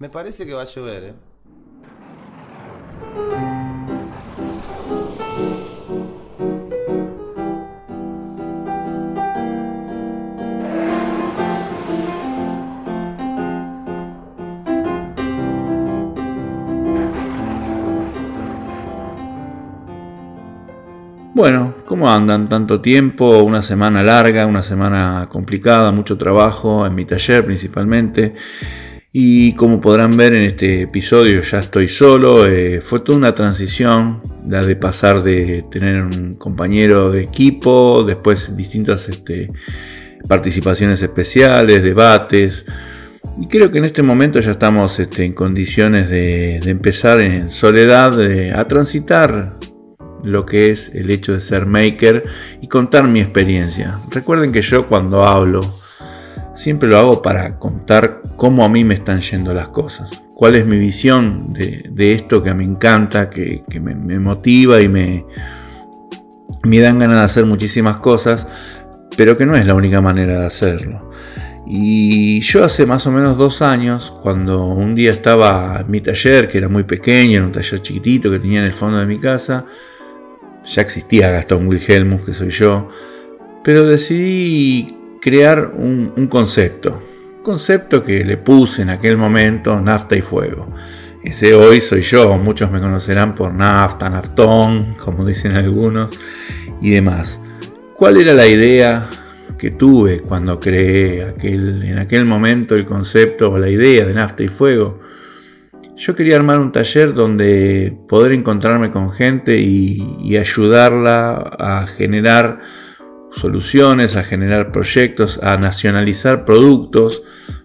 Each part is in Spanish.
Me parece que va a llover, ¿eh? Bueno, ¿cómo andan? Tanto tiempo, una semana larga, una semana complicada, mucho trabajo en mi taller principalmente. Y como podrán ver en este episodio ya estoy solo, eh, fue toda una transición, la de pasar de tener un compañero de equipo, después distintas este, participaciones especiales, debates. Y creo que en este momento ya estamos este, en condiciones de, empezar en soledad a transitar lo que es el hecho de ser maker y contar mi experiencia. Recuerden que yo cuando hablo siempre lo hago para contar cómo a mí me están yendo las cosas, cuál es mi visión de, esto que me encanta, que, me, motiva y me, me dan ganas de hacer muchísimas cosas, pero que no es la única manera de hacerlo. Y yo hace más o menos dos años, cuando un día estaba en mi taller, que era muy pequeño, era un taller chiquitito que tenía en el fondo de mi casa, ya existía Gastón Wilhelmus, que soy yo, pero decidí crear un, concepto. Un concepto que le puse en aquel momento nafta y fuego. Ese hoy soy yo, muchos me conocerán por nafta, naftón, como dicen algunos, y demás. ¿Cuál era la idea que tuve cuando creé aquel, en aquel momento el concepto o la idea de nafta y fuego? Yo quería armar un taller donde poder encontrarme con gente y, ayudarla a generar soluciones, a generar proyectos, a nacionalizar productos,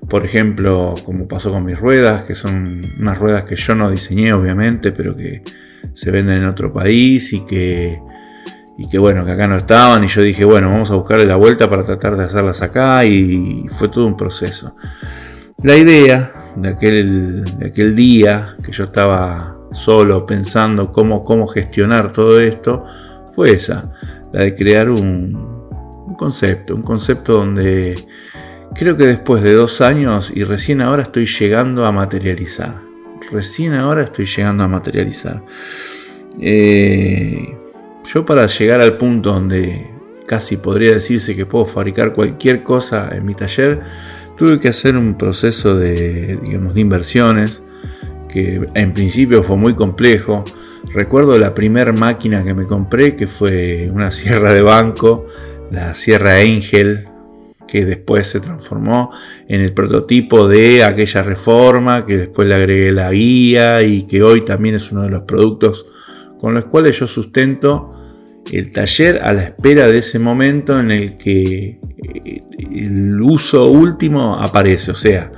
por ejemplo, como pasó con mis ruedas, que son unas ruedas que yo no diseñé obviamente, pero que se venden en otro país y que, y que bueno, que acá no estaban y yo dije, bueno, vamos a buscarle la vuelta para tratar de hacerlas acá y fue todo un proceso. La idea de aquel, de aquel día que yo estaba solo pensando cómo, cómo gestionar todo esto fue esa, la de crear un, concepto, un concepto donde creo que después de dos años y recién ahora estoy llegando a materializar, recién ahora estoy llegando a materializar. Eh, yo para llegar al punto donde casi podría decirse que puedo fabricar cualquier cosa en mi taller, tuve que hacer un proceso de, digamos, de inversiones que en principio fue muy complejo. Recuerdo la primera máquina que me compré, que fue una sierra de banco, la sierra Angel, que después se transformó en el prototipo de aquella reforma, que después le agregué la guía y que hoy también es uno de los productos con los cuales yo sustento el taller a la espera de ese momento en el que eh, el uso último aparece, o sea,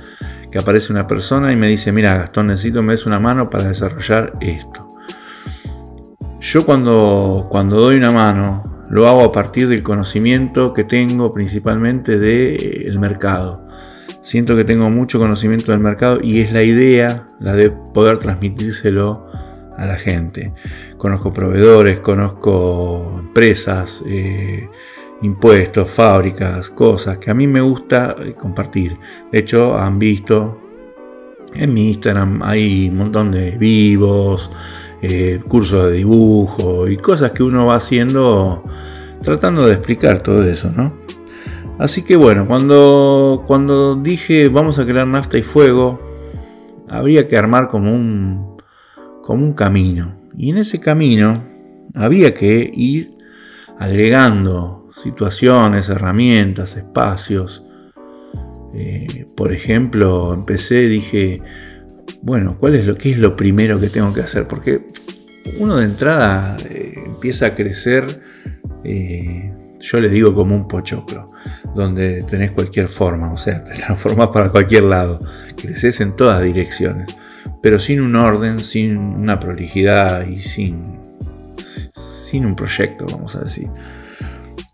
que aparece una persona y me dice, mira Gastón, necesito me des una mano para desarrollar esto. Yo cuando, cuando doy una mano, lo hago a partir del conocimiento que tengo principalmente del mercado. Siento que tengo mucho conocimiento del mercado y es la idea, la de poder transmitírselo a la gente. Conozco proveedores, conozco empresas, eh, impuestos, fábricas, cosas que a mí me gusta eh, compartir. De hecho, han visto en mi Instagram hay un montón de vivos, eh, cursos de dibujo y cosas que uno va haciendo tratando de explicar todo eso, ¿no? Así que bueno, cuando, cuando dije vamos a crear nafta y fuego, habría que armar como un, como un camino. Y en ese camino había que ir agregando situaciones, herramientas, espacios. Eh, por ejemplo, empecé, dije, bueno, ¿cuál es lo que es lo primero que tengo que hacer? Porque uno de entrada eh, empieza a crecer, eh, yo le digo como un pochoclo, donde tenés cualquier forma, o sea, te transformas para cualquier lado, creces en todas direcciones pero sin un orden, sin una prolijidad y sin, sin un proyecto, vamos a decir.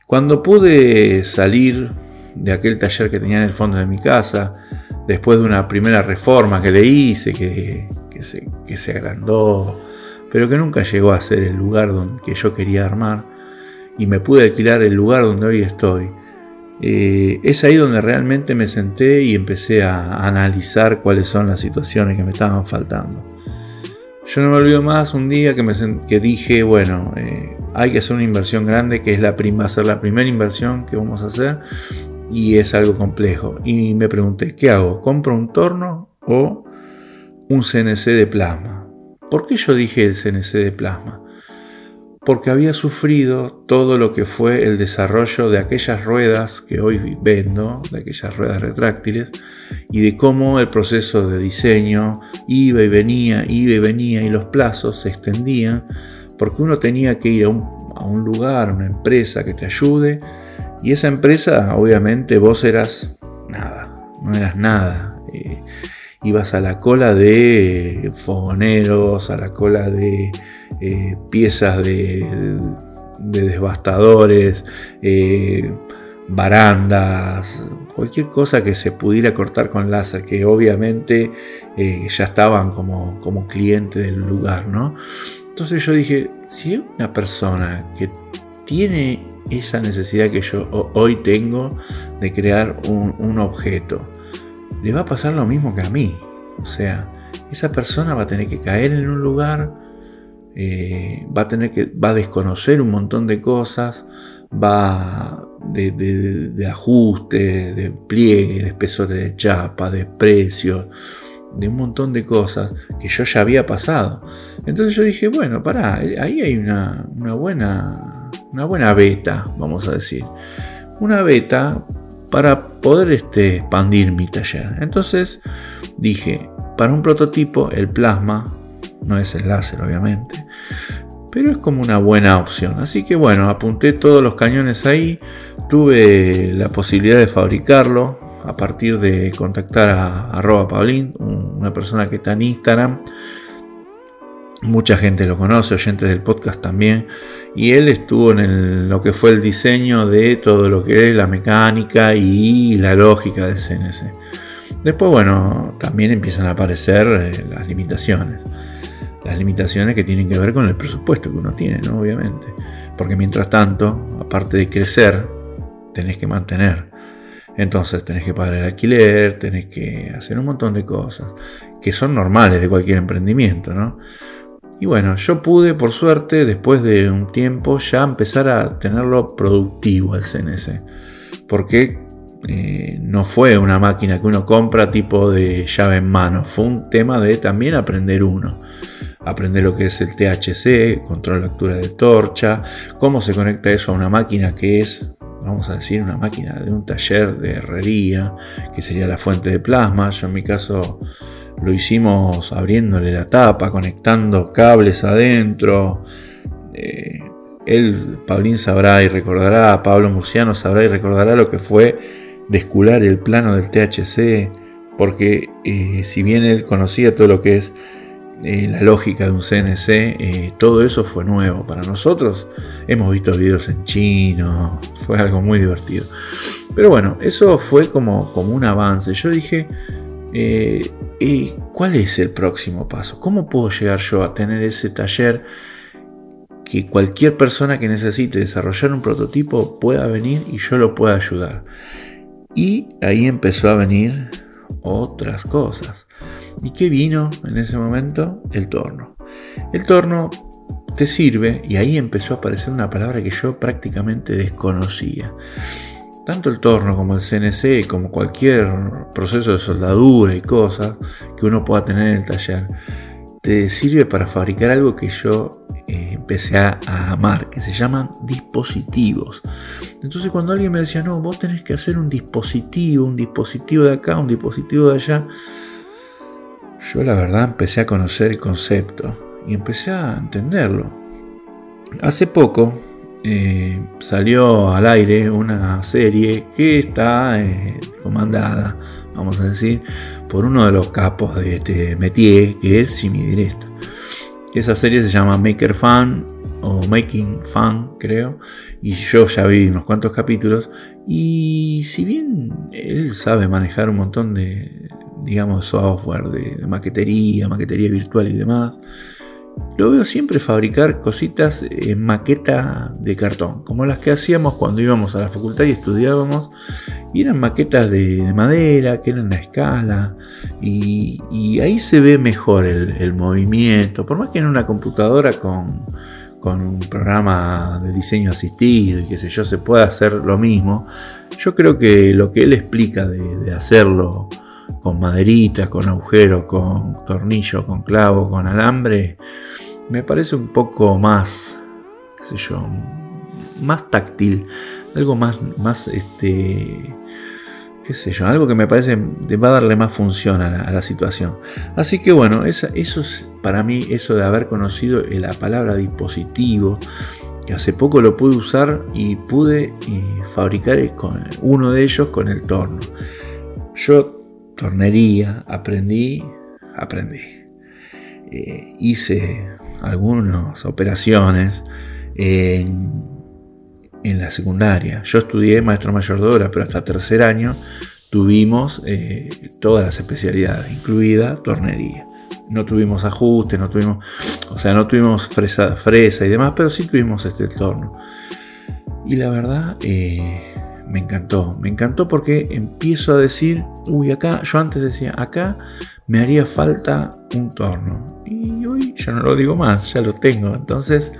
Cuando pude salir de aquel taller que tenía en el fondo de mi casa, después de una primera reforma que le hice, que, se, agrandó, pero que nunca llegó a ser el lugar donde, que yo quería armar, y me pude alquilar el lugar donde hoy estoy, eh, es ahí donde realmente me senté y empecé a analizar cuáles son las situaciones que me estaban faltando. Yo no me olvido más un día que, me dije, bueno, eh, hay que hacer una inversión grande, que es la va a la primera inversión que vamos a hacer y es algo complejo. Y me pregunté, ¿qué hago? ¿Compro un torno o un CNC de plasma? ¿Por qué yo dije el CNC de plasma? porque había sufrido todo lo que fue el desarrollo de aquellas ruedas que hoy vendo, de aquellas ruedas retráctiles, y de cómo el proceso de diseño iba y venía, iba y venía, y los plazos se extendían, porque uno tenía que ir a un, lugar, a una empresa que te ayude, y esa empresa, obviamente, vos eras nada, no eras nada. Eh, ibas a la cola de fogoneros, a la cola de eh, piezas de, de devastadores, eh, barandas, cualquier cosa que se pudiera cortar con láser, que obviamente ya estaban como, como cliente del lugar, ¿no? Entonces yo dije, si una persona que tiene esa necesidad que yo hoy tengo de crear un, objeto, le va a pasar lo mismo que a mí. O sea, esa persona va a tener que caer en un lugar, eh, va a tener que, va a desconocer un montón de cosas, va de, de, ajuste, de pliegue, de espesores de chapa, de precios, de un montón de cosas que yo ya había pasado. Entonces yo dije, bueno, pará, ahí hay una, una buena, una buena beta, vamos a decir. Una beta para poder este, expandir mi taller. Entonces dije, para un prototipo el plasma, no es el láser obviamente, pero es como una buena opción. Así que bueno, apunté todos los cañones ahí, tuve la posibilidad de fabricarlo a partir de contactar a arroba Paulín, una persona que está en Instagram Mucha gente lo conoce, oyentes del podcast también. Y él estuvo en lo que fue el diseño de todo lo que es la mecánica y la lógica del CNC. Después, bueno, también empiezan a aparecer eh, las limitaciones. Las limitaciones que tienen que ver con el presupuesto que uno tiene, ¿no? Obviamente. Porque mientras tanto, aparte de crecer, tenés que mantener. Entonces tenés que pagar el alquiler, tenés que hacer un montón de cosas que son normales de cualquier emprendimiento, ¿no? Y bueno, yo pude, por suerte, después de un tiempo, ya empezar a tenerlo productivo el CNC. Porque eh, no fue una máquina que uno compra tipo de llave en mano, fue un tema de también aprender uno. Aprender lo que es el THC, control de lectura de torcha, cómo se conecta eso a una máquina que es, vamos a decir, una máquina de un taller de herrería, que sería la fuente de plasma. Yo en mi caso lo hicimos abriéndole la tapa, conectando cables adentro. Eh, él, Paulín sabrá y recordará, Pablo Murciano sabrá y recordará lo que fue descular el plano del THC, porque eh, si bien él conocía todo lo que es eh, la lógica de un CNC, todo eso fue nuevo para nosotros. Hemos visto videos en chino, fue algo muy divertido. Pero bueno, eso fue como, como un avance. Yo dije, eh, ¿y ¿cuál es el próximo paso? ¿Cómo puedo llegar yo a tener ese taller que cualquier persona que necesite desarrollar un prototipo pueda venir y yo lo pueda ayudar? Y ahí empezó a venir otras cosas. ¿Y qué vino en ese momento? El torno. El torno te sirve y ahí empezó a aparecer una palabra que yo prácticamente desconocía. Tanto el torno como el CNC, como cualquier proceso de soldadura y cosas que uno pueda tener en el taller, te sirve para fabricar algo que yo eh, empecé a, amar, que se llaman dispositivos. Entonces cuando alguien me decía, no, vos tenés que hacer un dispositivo, un dispositivo de acá, un dispositivo de allá, yo la verdad empecé a conocer el concepto y empecé a entenderlo. Hace poco eh, salió al aire una serie que está eh, comandada, vamos a decir, por uno de los capos de este métier, que es Jimmy Directo. Esa serie se llama Maker Fan o Making Fan, creo, y yo ya vi unos cuantos capítulos. Y si bien él sabe manejar un montón de, digamos, software de maquetería, maquetería virtual y demás, lo veo siempre fabricar cositas en maqueta de cartón, como las que hacíamos cuando íbamos a la facultad y estudiábamos, y eran maquetas de, madera, que eran a escala, y, ahí se ve mejor el, movimiento, por más que en una computadora con, un programa de diseño asistido y qué sé yo, se pueda hacer lo mismo, yo creo que lo que él explica de hacerlo con maderitas, con agujero, con tornillo, con clavo, con alambre, me parece un poco más, qué sé yo, más táctil, algo más, más este, qué sé yo, algo que me parece que va a darle más función a la, situación. Así que bueno, eso es para mí, eso de haber conocido la palabra dispositivo, que hace poco lo pude usar y pude eh, fabricar con uno de ellos con el torno. Yo tornería, aprendí, aprendí. Eh, hice algunas operaciones en, la secundaria. Yo estudié maestro mayor de pero hasta tercer año tuvimos eh, todas las especialidades, incluida tornería. No tuvimos ajustes, no tuvimos, o sea, no tuvimos fresa, fresa y demás, pero sí tuvimos este torno. Y la verdad, eh, me encantó, me encantó porque empiezo a decir, uy, acá, yo antes decía, acá me haría falta un torno. Y hoy ya no lo digo más, ya lo tengo. Entonces,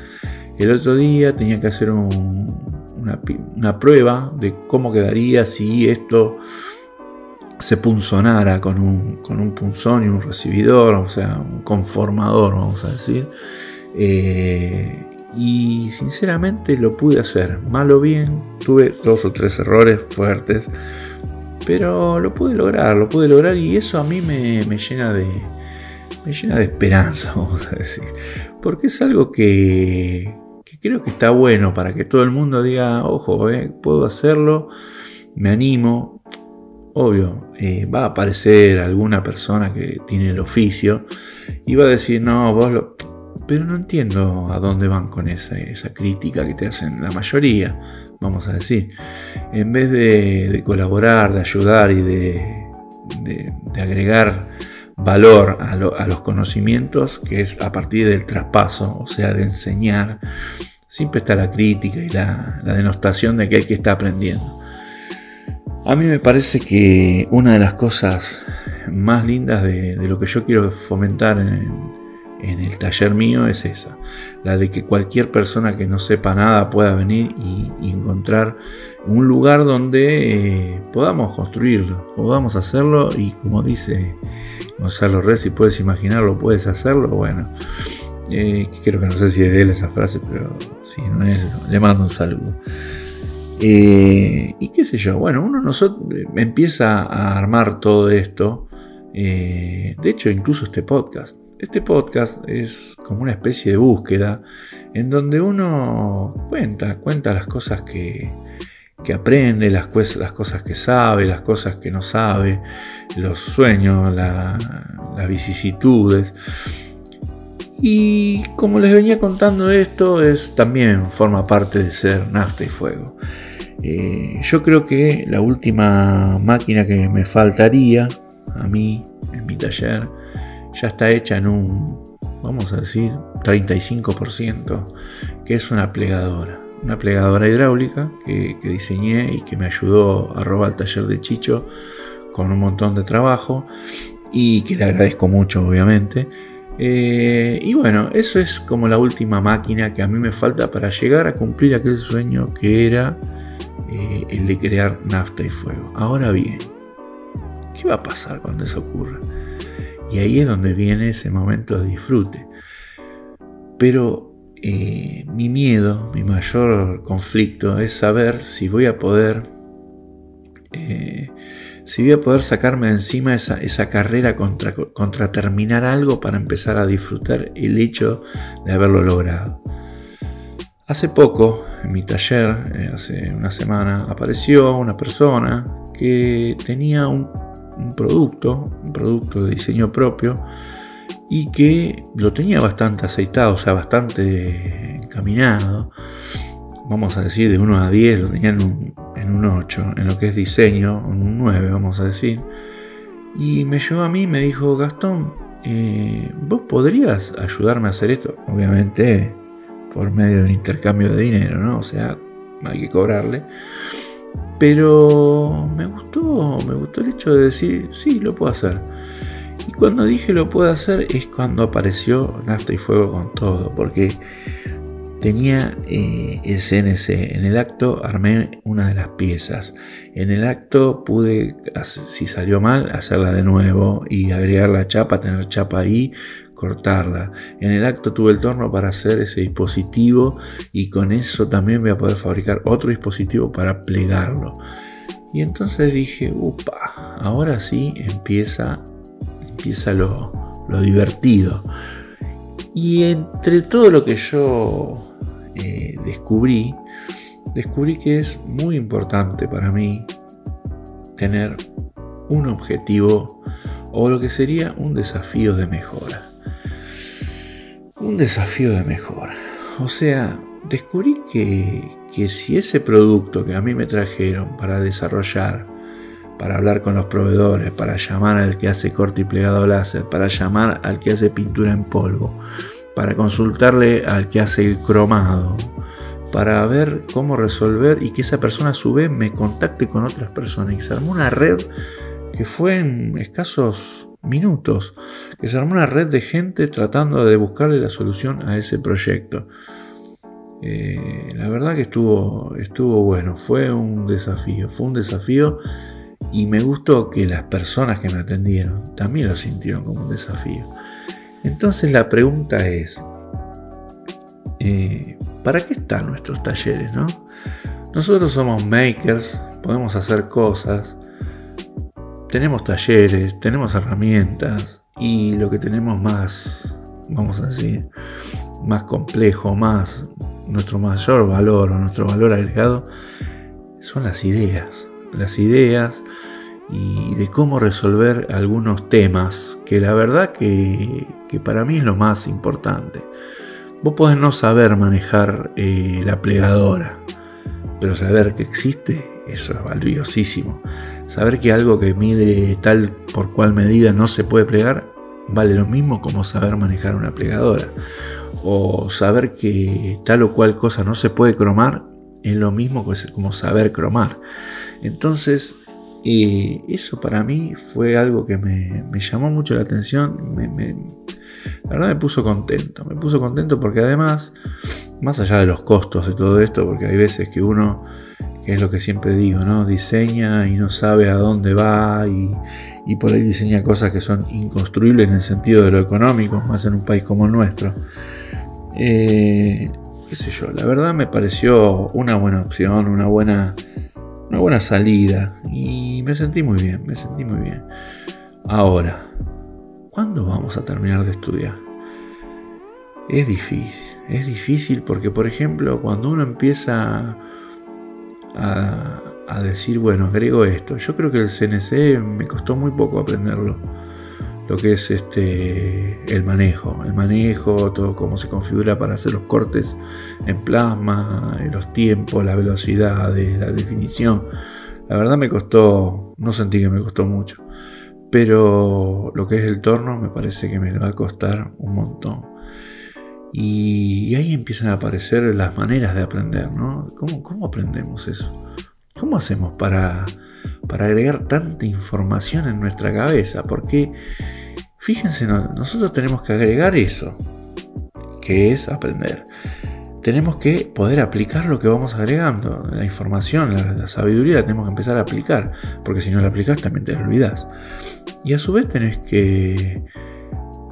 el otro día tenía que hacer una, prueba de cómo quedaría si esto se punzonara con un, con un punzón y un recibidor, o sea, un conformador, vamos a decir. Eh, y sinceramente lo pude hacer, mal o bien, tuve dos o tres errores fuertes, pero lo pude lograr, lo pude lograr y eso a mí me, llena de me llena de esperanza, vamos a decir, porque es algo que, creo que está bueno para que todo el mundo diga, ojo, eh, puedo hacerlo, me animo. Obvio, eh, va a aparecer alguna persona que tiene el oficio y va a decir, no, vos lo, pero no entiendo a dónde van con esa, crítica que te hacen la mayoría, vamos a decir. En vez de, colaborar, de ayudar y de, agregar valor a, los conocimientos, que es a partir del traspaso, o sea, de enseñar, siempre está la crítica y la, denostación de aquel que está aprendiendo. A mí me parece que una de las cosas más lindas de, de lo que yo quiero fomentar en, en el taller mío es esa, la de que cualquier persona que no sepa nada pueda venir y, encontrar un lugar donde eh, podamos construirlo, podamos hacerlo y como dice Gonzalo Rez, si puedes imaginarlo, puedes hacerlo, bueno, eh, creo que no sé si es de él esa frase, pero si no es, le mando un saludo. Eh, y qué sé yo, bueno, uno nosotros empieza a armar todo esto, de hecho incluso este podcast, este podcast es como una especie de búsqueda en donde uno cuenta, cuenta las cosas que, aprende, las, las, cosas que sabe, las cosas que no sabe, los sueños, las vicisitudes. Y como les venía contando esto, es también forma parte de ser nafta y fuego. Eh, yo creo que la última máquina que me faltaría a mí en mi taller ya está hecha en un, vamos a decir, 35%, que es una plegadora. Una plegadora hidráulica que, diseñé y que me ayudó a robar el taller de Chicho con un montón de trabajo y que le agradezco mucho, obviamente. Eh, y bueno, eso es como la última máquina que a mí me falta para llegar a cumplir aquel sueño que era eh, el de crear nafta y fuego. Ahora bien, ¿qué va a pasar cuando eso ocurra? Y ahí es donde viene ese momento de disfrute. Pero eh, mi miedo, mi mayor conflicto es saber si voy a poder, eh, si voy a poder sacarme de encima esa, esa carrera contra, contra terminar algo para empezar a disfrutar el hecho de haberlo logrado. Hace poco, en mi taller, eh, hace una semana, apareció una persona que tenía un un producto, un producto de diseño propio, y que lo tenía bastante aceitado, o sea, bastante encaminado. Vamos a decir, de 1 a 10 lo tenía en un, en un 8, en lo que es diseño, en un 9, vamos a decir. Y me llevó a mí y me dijo, Gastón, eh, vos podrías ayudarme a hacer esto, obviamente por medio de un intercambio de dinero, ¿no? O sea, hay que cobrarle. Pero me gustó, me gustó el hecho de decir, sí, lo puedo hacer. Y cuando dije lo puedo hacer es cuando apareció Nafta y Fuego con todo, porque tenía eh, el CNC. En el acto armé una de las piezas. En el acto pude, si salió mal, hacerla de nuevo y agregar la chapa, tener chapa ahí, cortarla. En el acto tuve el torno para hacer ese dispositivo y con eso también voy a poder fabricar otro dispositivo para plegarlo. Y entonces dije, upa, ahora sí empieza empieza lo, divertido. Y entre todo lo que yo eh, descubrí, descubrí que es muy importante para mí tener un objetivo o lo que sería un desafío de mejora. Un desafío de mejora. O sea, descubrí que, que si ese producto que a mí me trajeron para desarrollar para hablar con los proveedores, para llamar al que hace corte y plegado láser, para llamar al que hace pintura en polvo, para consultarle al que hace el cromado, para ver cómo resolver y que esa persona a su vez me contacte con otras personas. Y se armó una red que fue en escasos minutos, que se armó una red de gente tratando de buscarle la solución a ese proyecto. Eh, la verdad que estuvo, estuvo bueno, fue un desafío, fue un desafío y me gustó que las personas que me atendieron también lo sintieron como un desafío. Entonces la pregunta es, eh, ¿para qué están nuestros talleres? No? Nosotros somos makers, podemos hacer cosas, tenemos talleres, tenemos herramientas y lo que tenemos más, vamos a decir, más complejo, más nuestro mayor valor o nuestro valor agregado son las ideas las ideas y de cómo resolver algunos temas que la verdad que, para mí es lo más importante. Vos podés no saber manejar eh, la plegadora, pero saber que existe, eso es valiosísimo. Saber que algo que mide tal por cual medida no se puede plegar, vale lo mismo como saber manejar una plegadora. O saber que tal o cual cosa no se puede cromar, es lo mismo como saber cromar. Entonces, eh, eso para mí fue algo que me, llamó mucho la atención. la verdad me puso contento. Me puso contento porque además, más allá de los costos de todo esto, porque hay veces que uno, que es lo que siempre digo, ¿no? Diseña y no sabe a dónde va y, por ahí diseña cosas que son inconstruibles en el sentido de lo económico, más en un país como el nuestro. Eh, qué sé yo, la verdad me pareció una buena opción, una buena una buena salida y me sentí muy bien, me sentí muy bien. Ahora, ¿cuándo vamos a terminar de estudiar? Es difícil, es difícil porque, por ejemplo, cuando uno empieza a, decir, bueno, agrego esto, yo creo que el CNC me costó muy poco aprenderlo lo que es este el manejo, el manejo, todo cómo se configura para hacer los cortes en plasma, los tiempos, la velocidad, la definición. La verdad me costó, no sentí que me costó mucho, pero lo que es el torno me parece que me va a costar un montón. Y, ahí empiezan a aparecer las maneras de aprender, ¿no? ¿Cómo, aprendemos eso? ¿Cómo hacemos para, para agregar tanta información en nuestra cabeza? Porque Fíjense, nosotros tenemos que agregar eso, que es aprender. Tenemos que poder aplicar lo que vamos agregando. La información, la, sabiduría la tenemos que empezar a aplicar, porque si no la aplicas también te la olvidas. Y a su vez tenés que,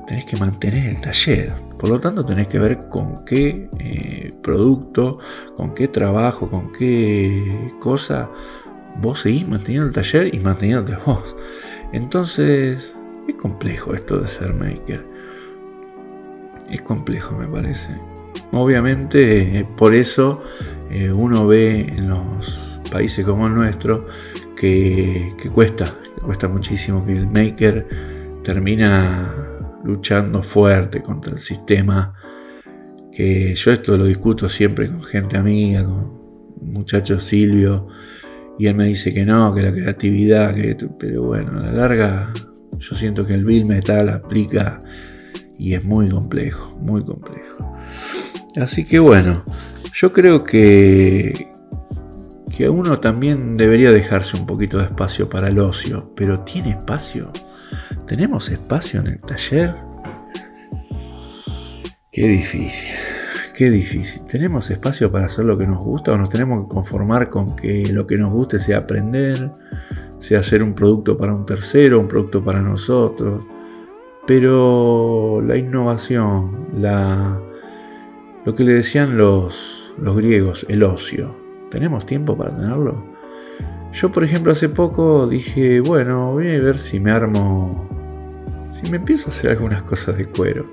tenés que mantener el taller. Por lo tanto, tenés que ver con qué eh, producto, con qué trabajo, con qué cosa vos seguís manteniendo el taller y manteniéndote vos. Entonces, es complejo esto de ser maker. Es complejo, me parece. Obviamente, eh, por eso eh, uno ve en los países como el nuestro que, cuesta, cuesta muchísimo, que el maker termina luchando fuerte contra el sistema. Que yo esto lo discuto siempre con gente amiga, con muchacho Silvio, y él me dice que no, que la creatividad, que, pero bueno, a la larga Yo siento que el bill metal aplica y es muy complejo, muy complejo. Así que bueno, yo creo que, que uno también debería dejarse un poquito de espacio para el ocio, pero ¿tiene espacio? ¿Tenemos espacio en el taller? Qué difícil, qué difícil. ¿Tenemos espacio para hacer lo que nos gusta o nos tenemos que conformar con que lo que nos guste sea aprender, sea hacer un producto para un tercero, un producto para nosotros? Pero la innovación, la, lo que le decían los, los griegos, el ocio, ¿tenemos tiempo para tenerlo? Yo, por ejemplo, hace poco dije, bueno, voy a ver si me armo, si me empiezo a hacer algunas cosas de cuero.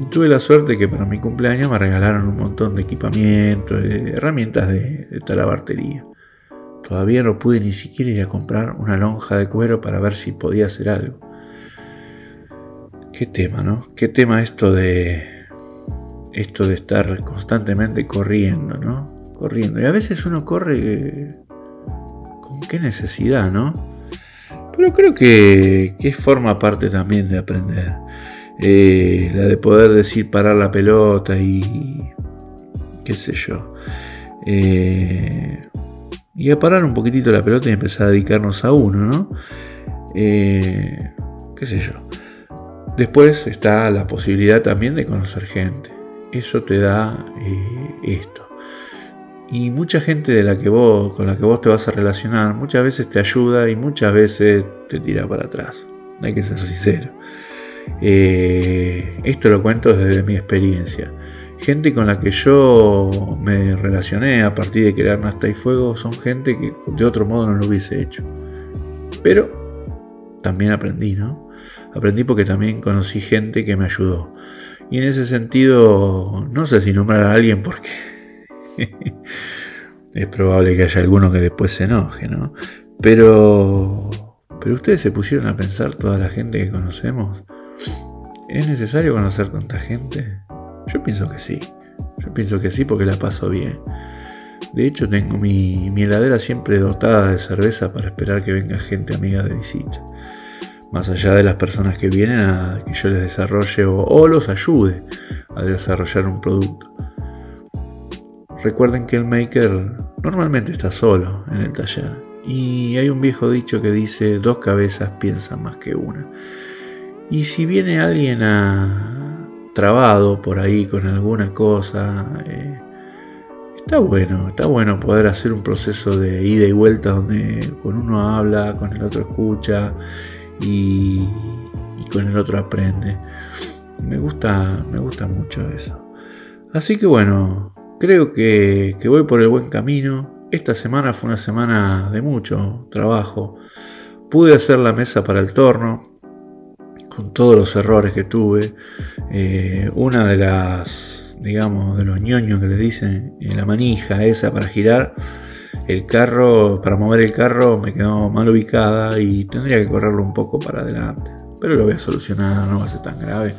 Y tuve la suerte que para mi cumpleaños me regalaron un montón de equipamiento, de herramientas de, de talabartería. Todavía no pude ni siquiera ir a comprar una lonja de cuero para ver si podía hacer algo. Qué tema, ¿no? Qué tema esto de esto de estar constantemente corriendo, ¿no? Corriendo. Y a veces uno corre con qué necesidad, ¿no? Pero creo que, forma parte también de aprender. Eh, la de poder decir parar la pelota y qué sé yo. Eh, y a parar un poquitito la pelota y empezar a dedicarnos a uno, ¿no? Eh, qué sé yo. Después está la posibilidad también de conocer gente. Eso te da esto. Y mucha gente de la que vos, con la que vos te vas a relacionar, muchas veces te ayuda y muchas veces te tira para atrás. Hay que ser sincero. Eh, esto lo cuento desde mi experiencia. Gente con la que yo me relacioné a partir de crear Nasta y Fuego son gente que de otro modo no lo hubiese hecho. Pero también aprendí, ¿no? Aprendí porque también conocí gente que me ayudó. Y en ese sentido, no sé si nombrar a alguien porque es probable que haya alguno que después se enoje, ¿no? Pero, pero ustedes se pusieron a pensar toda la gente que conocemos. ¿Es necesario conocer tanta gente? Yo pienso que sí. Yo pienso que sí porque la paso bien. De hecho, tengo mi, heladera siempre dotada de cerveza para esperar que venga gente amiga de visita. Más allá de las personas que vienen a que yo les desarrolle o, los ayude a desarrollar un producto. Recuerden que el maker normalmente está solo en el taller. Y hay un viejo dicho que dice, dos cabezas piensan más que una. Y si viene alguien a, trabado por ahí con alguna cosa, eh, está bueno, está bueno poder hacer un proceso de ida y vuelta donde con uno habla, con el otro escucha y, con el otro aprende. Me gusta, me gusta mucho eso. Así que bueno, creo que, voy por el buen camino. Esta semana fue una semana de mucho trabajo. Pude hacer la mesa para el torno, con todos los errores que tuve. Eh, una de las, digamos, de los ñoños que le dicen, en la manija esa para girar, el carro, para mover el carro me quedó mal ubicada y tendría que correrlo un poco para adelante. Pero lo voy a solucionar, no va a ser tan grave.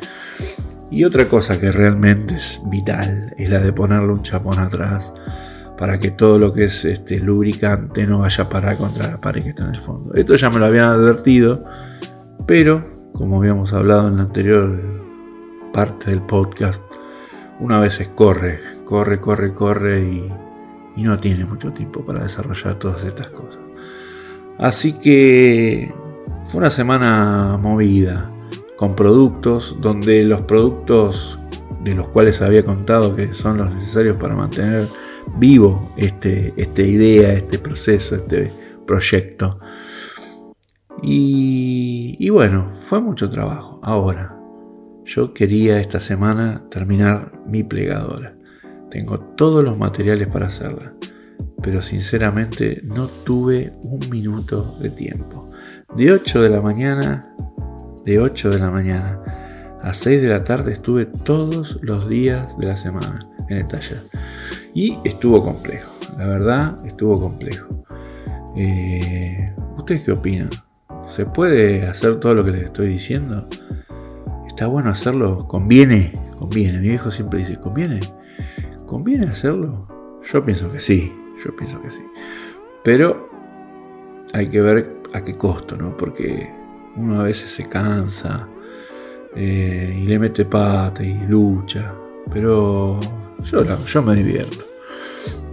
Y otra cosa que realmente es vital es la de ponerle un chapón atrás para que todo lo que es este lubricante no vaya a parar contra la pared que está en el fondo. Esto ya me lo habían advertido, pero como habíamos hablado en la anterior parte del podcast, una vez corre, corre, corre, corre y, no tiene mucho tiempo para desarrollar todas estas cosas. Así que fue una semana movida, con productos, donde los productos de los cuales había contado que son los necesarios para mantener vivo este, esta idea, este proceso, este proyecto, y, bueno, fue mucho trabajo. Ahora, yo quería esta semana terminar mi plegadora. Tengo todos los materiales para hacerla, pero sinceramente no tuve un minuto de tiempo. De 8 de la mañana, de 8 de la mañana a 6 de la tarde estuve todos los días de la semana en el taller. Y estuvo complejo, la verdad estuvo complejo. Eh, ¿Ustedes qué opinan? ¿Se puede hacer todo lo que les estoy diciendo? ¿Está bueno hacerlo? ¿Conviene? Conviene. Mi viejo siempre dice, ¿conviene? ¿Conviene hacerlo? Yo pienso que sí, yo pienso que sí. Pero hay que ver a qué costo, ¿no? Porque Uno a veces se cansa eh, y le mete pata y lucha, pero yo, yo me divierto.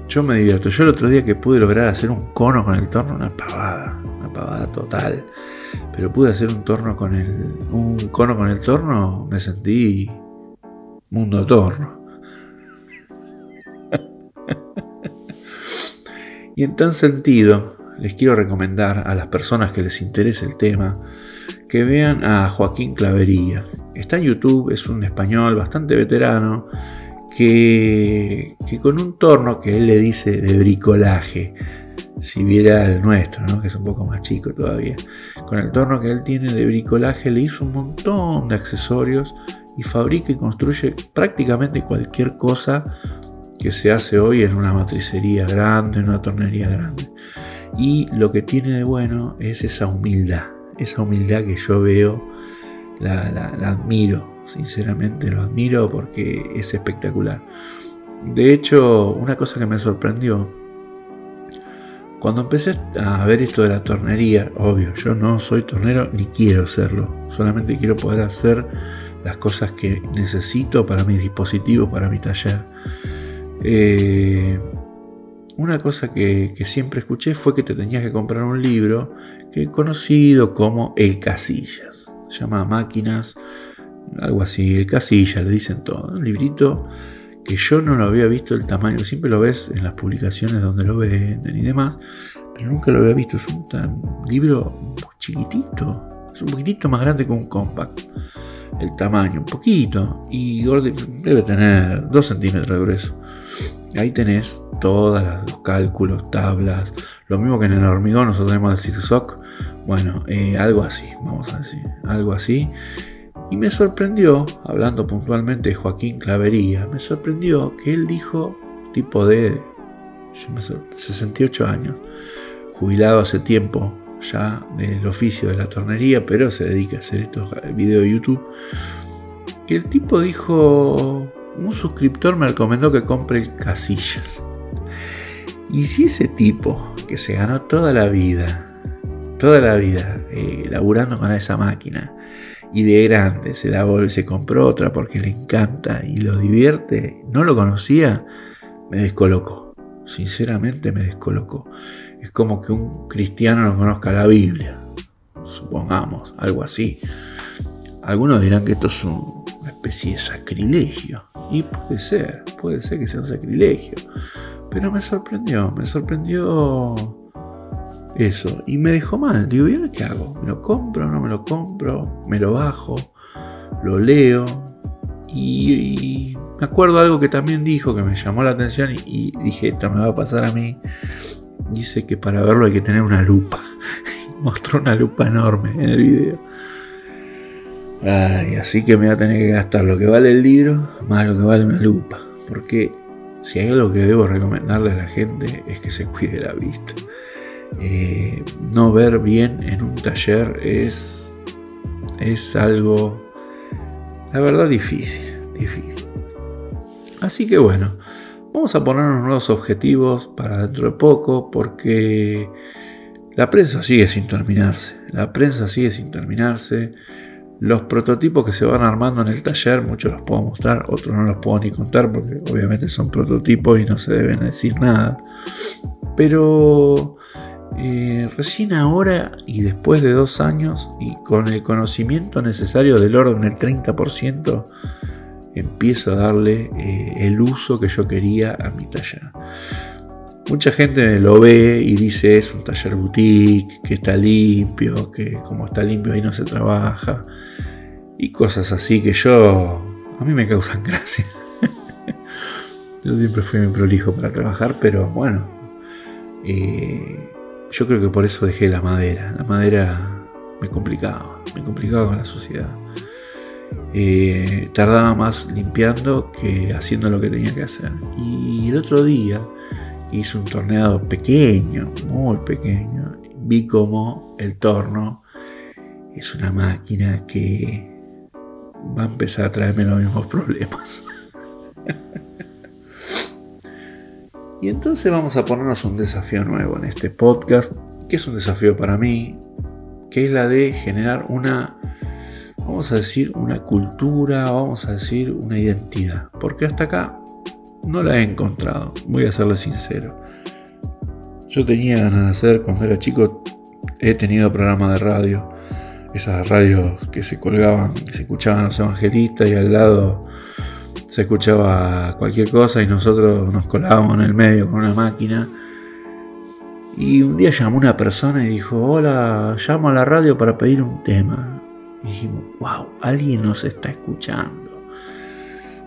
Yo me divierto. Yo el otro día que pude lograr hacer un cono con el torno, una pavada, una pavada total. Pero pude hacer un torno con el. un cono con el torno, me sentí mundo torno. y en tan sentido, les quiero recomendar a las personas que les interese el tema que vean a Joaquín Clavería. Está en YouTube, es un español bastante veterano que, con un torno que él le dice de bricolaje, si viera el nuestro, que es un poco más chico todavía, con el torno que él tiene de bricolaje le hizo un montón de accesorios y fabrica y construye prácticamente cualquier cosa que se hace hoy en una matricería grande, en una tornería grande. Y lo que tiene de bueno es esa humildad, esa humildad que yo veo, la, admiro sinceramente lo admiro porque es espectacular. De hecho, una cosa que me sorprendió, cuando empecé a ver esto de la tornería, obvio, yo no soy tornero ni quiero serlo, solamente quiero poder hacer las cosas que necesito para mi dispositivo, para mi taller. Eh, una cosa que, siempre escuché fue que te tenías que comprar un libro que conocido como El Casillas. Se llama Máquinas algo así, el casilla, le dicen todo. Un librito que yo no lo había visto el tamaño, siempre lo ves en las publicaciones donde lo venden y demás, pero nunca lo había visto. Es un, libro chiquitito, es un poquitito más grande que un compact. El tamaño, un poquito, y debe tener 2 centímetros de grueso. Ahí tenés todos los cálculos, tablas, lo mismo que en el hormigón nosotros tenemos el Zigzag. Bueno, eh, algo así, vamos a decir, algo así. Y me sorprendió, hablando puntualmente de Joaquín Clavería, me sorprendió que él dijo, tipo de 68 años, jubilado hace tiempo ya del oficio de la tornería, pero se dedica a hacer estos videos de YouTube, que el tipo dijo, un suscriptor me recomendó que compre casillas. Y si ese tipo, que se ganó toda la vida, toda la vida, eh, laburando con esa máquina, y de grande se la se compró otra porque le encanta y lo divierte, no lo conocía, me descolocó. Sinceramente me descolocó. Es como que un cristiano no conozca la Biblia. Supongamos, algo así. Algunos dirán que esto es una especie de sacrilegio. Y puede ser, puede ser que sea un sacrilegio. Pero me sorprendió, me sorprendió eso. Y me dejó mal. Digo, ¿y qué hago? ¿Me lo compro? ¿No me lo compro? ¿Me lo bajo? ¿Lo leo? Y, me acuerdo algo que también dijo que me llamó la atención y, dije, esto me va a pasar a mí. Dice que para verlo hay que tener una lupa. Mostró una lupa enorme en el video. Ay, así que me va a tener que gastar lo que vale el libro más lo que vale una lupa. Porque si hay algo que debo recomendarle a la gente es que se cuide la vista. Eh, no ver bien en un taller es, es algo, la verdad, difícil, difícil. Así que bueno, vamos a ponernos nuevos objetivos para dentro de poco porque la prensa sigue sin terminarse. La prensa sigue sin terminarse. Los prototipos que se van armando en el taller, muchos los puedo mostrar, otros no los puedo ni contar porque obviamente son prototipos y no se deben decir nada. Pero eh, recién ahora y después de dos años y con el conocimiento necesario del orden del 30%, empiezo a darle eh, el uso que yo quería a mi taller. Mucha gente lo ve y dice es un taller boutique, que está limpio, que como está limpio ahí no se trabaja y cosas así que yo a mí me causan gracia. yo siempre fui muy prolijo para trabajar, pero bueno, eh, yo creo que por eso dejé la madera. La madera me complicaba, me complicaba con la sociedad. Eh, tardaba más limpiando que haciendo lo que tenía que hacer. Y el otro día hice un torneado pequeño, muy pequeño. Vi como el torno es una máquina que va a empezar a traerme los mismos problemas. Y entonces vamos a ponernos un desafío nuevo en este podcast, que es un desafío para mí, que es la de generar una, vamos a decir, una cultura, vamos a decir, una identidad. Porque hasta acá no la he encontrado, voy a serle sincero. Yo tenía ganas de hacer, cuando era chico, he tenido programas de radio, esas radios que se colgaban, se escuchaban los evangelistas y al lado se escuchaba cualquier cosa y nosotros nos colábamos en el medio con una máquina. Y un día llamó una persona y dijo, hola, llamo a la radio para pedir un tema. Y dijimos, wow, alguien nos está escuchando.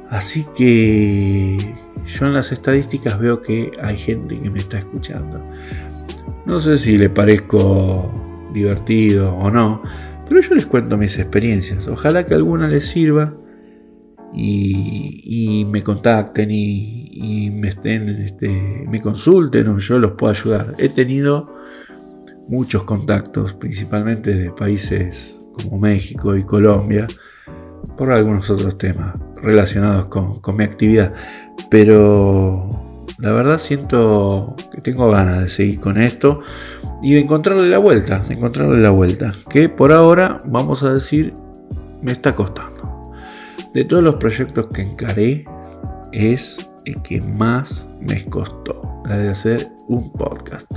Así que yo en las estadísticas veo que hay gente que me está escuchando. No sé si le parezco divertido o no, pero yo les cuento mis experiencias. Ojalá que alguna les sirva y, me contacten y, me estén, este, me consulten o yo los puedo ayudar. He tenido muchos contactos, principalmente de países como México y Colombia, por algunos otros temas relacionados con, con mi actividad. Pero la verdad siento que tengo ganas de seguir con esto y de encontrarle la vuelta, de encontrarle la vuelta, que por ahora vamos a decir me está costando. De todos los proyectos que encaré, es el que más me costó, la de hacer un podcast.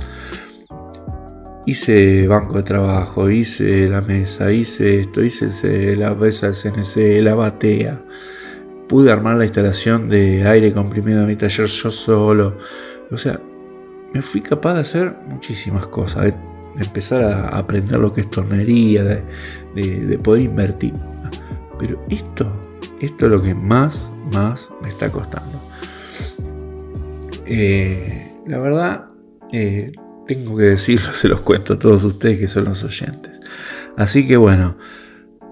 Hice banco de trabajo, hice la mesa, hice esto, hice la mesa del CNC, la batea. Pude armar la instalación de aire comprimido en mi taller yo solo. O sea, me fui capaz de hacer muchísimas cosas, de, empezar a aprender lo que es tornería, de poder invertir. Pero esto esto es lo que más, más me está costando. Eh, la verdad, eh, tengo que decirlo, se los cuento a todos ustedes que son los oyentes. Así que bueno,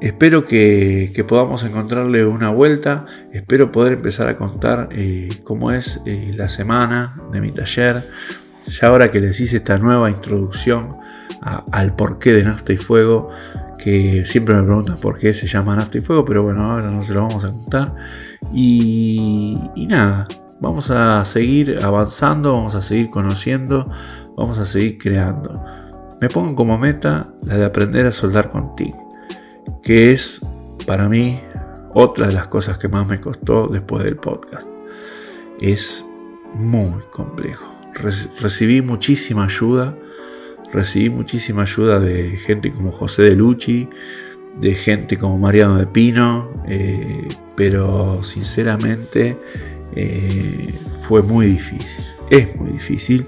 espero que, podamos encontrarle una vuelta. Espero poder empezar a contar eh, cómo es la semana de mi taller. Ya ahora que les hice esta nueva introducción al porqué de Nafta y Fuego, que siempre me preguntan por qué se llama Nafta y Fuego, pero bueno, ahora no se lo vamos a contar. Y, nada, vamos a seguir avanzando, vamos a seguir conociendo, vamos a seguir creando. Me pongo como meta la de aprender a soldar con TIG, que es para mí otra de las cosas que más me costó después del podcast. Es muy complejo. recibí muchísima ayuda recibí muchísima ayuda de gente como José de Lucci, de gente como Mariano de Pino, eh, pero sinceramente eh, fue muy difícil, es muy difícil.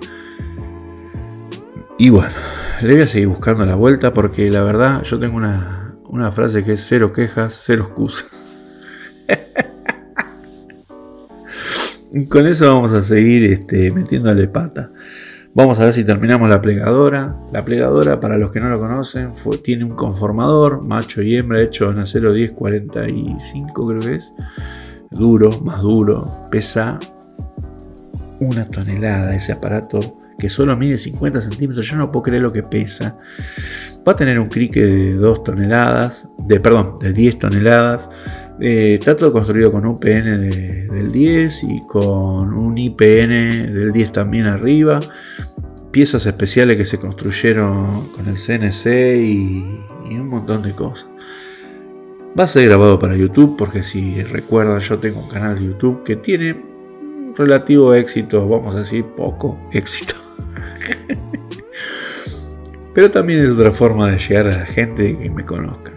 Y bueno, le voy a seguir buscando la vuelta porque la verdad yo tengo una, una frase que es cero quejas, cero excusas. Con eso vamos a seguir este, metiéndole pata. Vamos a ver si terminamos la plegadora. La plegadora, para los que no lo conocen, tiene un conformador, macho y hembra, hecho en acero 1045 creo que es. Duro, más duro. Pesa una tonelada ese aparato que solo mide 50 centímetros. Yo no puedo creer lo que pesa. Va a tener un crique de 2 toneladas, de, perdón, de 10 toneladas. Eh, está todo construido con UPN del 10 y con un IPN del 10 también arriba. Piezas especiales que se construyeron con el CNC y, un montón de cosas. Va a ser grabado para YouTube porque si recuerdan yo tengo un canal de YouTube que tiene relativo éxito, vamos a decir poco éxito. Pero también es otra forma de llegar a la gente que me conozca.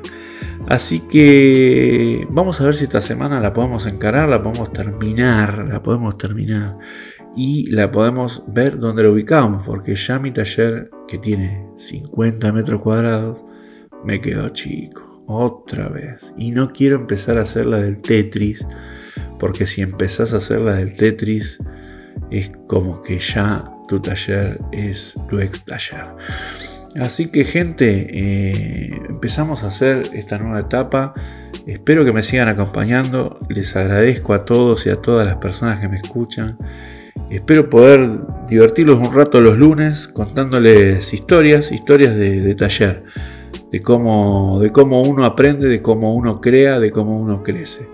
Así que vamos a ver si esta semana la podemos encarar, la podemos terminar, la podemos terminar y la podemos ver donde la ubicamos, porque ya mi taller que tiene 50 metros cuadrados me quedó chico, otra vez. Y no quiero empezar a hacer la del Tetris, porque si empezás a hacer la del Tetris es como que ya tu taller es tu ex taller. Así que gente, eh, empezamos a hacer esta nueva etapa. Espero que me sigan acompañando. Les agradezco a todos y a todas las personas que me escuchan. Espero poder divertirlos un rato los lunes contándoles historias, historias de, taller, de cómo, de cómo uno aprende, de cómo uno crea, de cómo uno crece.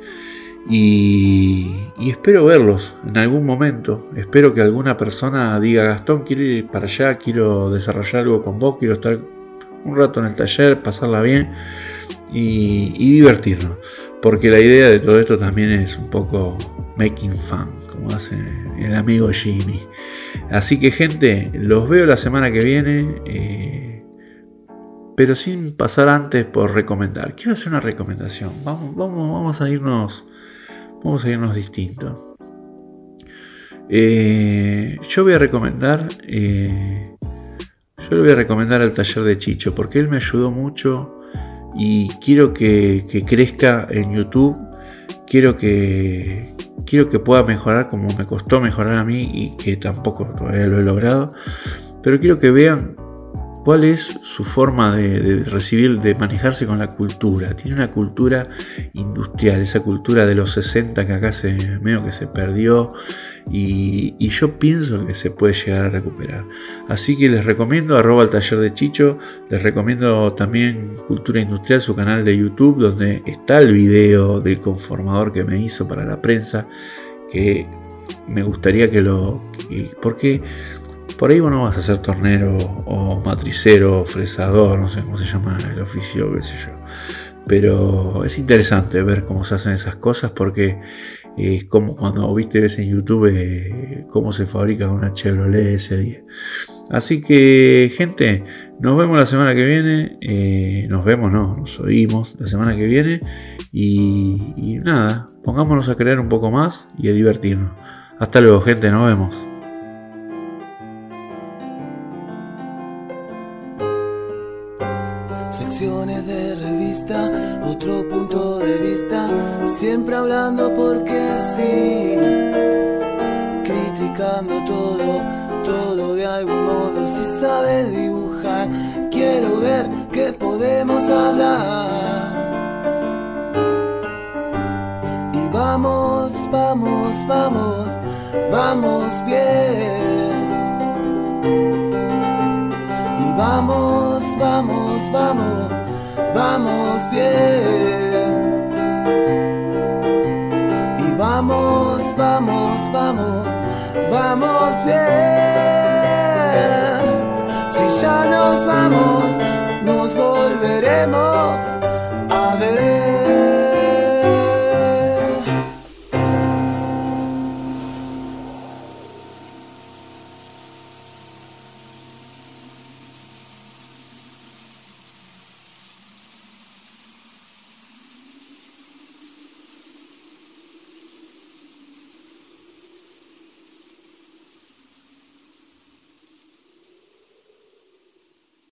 Y, espero verlos en algún momento. Espero que alguna persona diga, Gastón, quiero ir para allá, quiero desarrollar algo con vos, quiero estar un rato en el taller, pasarla bien y, divertirnos. Porque la idea de todo esto también es un poco making fun, como hace el amigo Jimmy. Así que gente, los veo la semana que viene. Eh, pero sin pasar antes por recomendar. Quiero hacer una recomendación. Vamos, vamos, vamos a irnos. Vamos a irnos distintos. Eh, yo voy a recomendar. Eh, yo le voy a recomendar al taller de Chicho. Porque él me ayudó mucho. Y quiero que, crezca en YouTube. Quiero que. Quiero que pueda mejorar como me costó mejorar a mí y que tampoco todavía lo he logrado. Pero quiero que vean cuál es su forma de, recibir, de manejarse con la cultura. Tiene una cultura industrial, esa cultura de los 60 que acá se medio que se perdió y, yo pienso que se puede llegar a recuperar. Así que les recomiendo arroba el taller de Chicho, les recomiendo también Cultura Industrial, su canal de YouTube, donde está el video del conformador que me hizo para la prensa, que me gustaría que lo... porque por ahí vos no vas a ser tornero o matricero o fresador, no sé cómo se llama el oficio, qué sé yo. Pero es interesante ver cómo se hacen esas cosas porque es como cuando viste ves en YouTube eh, cómo se fabrica una Chevrolet S10. Así que, gente, nos vemos la semana que viene. Eh, nos vemos, no, nos oímos la semana que viene. Y, y nada, pongámonos a creer un poco más y a divertirnos. Hasta luego, gente, nos vemos. De vista, siempre hablando porque sí, criticando todo, todo de algún modo, si sabes dibujar, quiero ver que podemos hablar. Y vamos, vamos, vamos, vamos bien. Y vamos, vamos, vamos vamos bien. Vamos, vamos, vamos, bien. Si ya nos vamos, nos volveremos.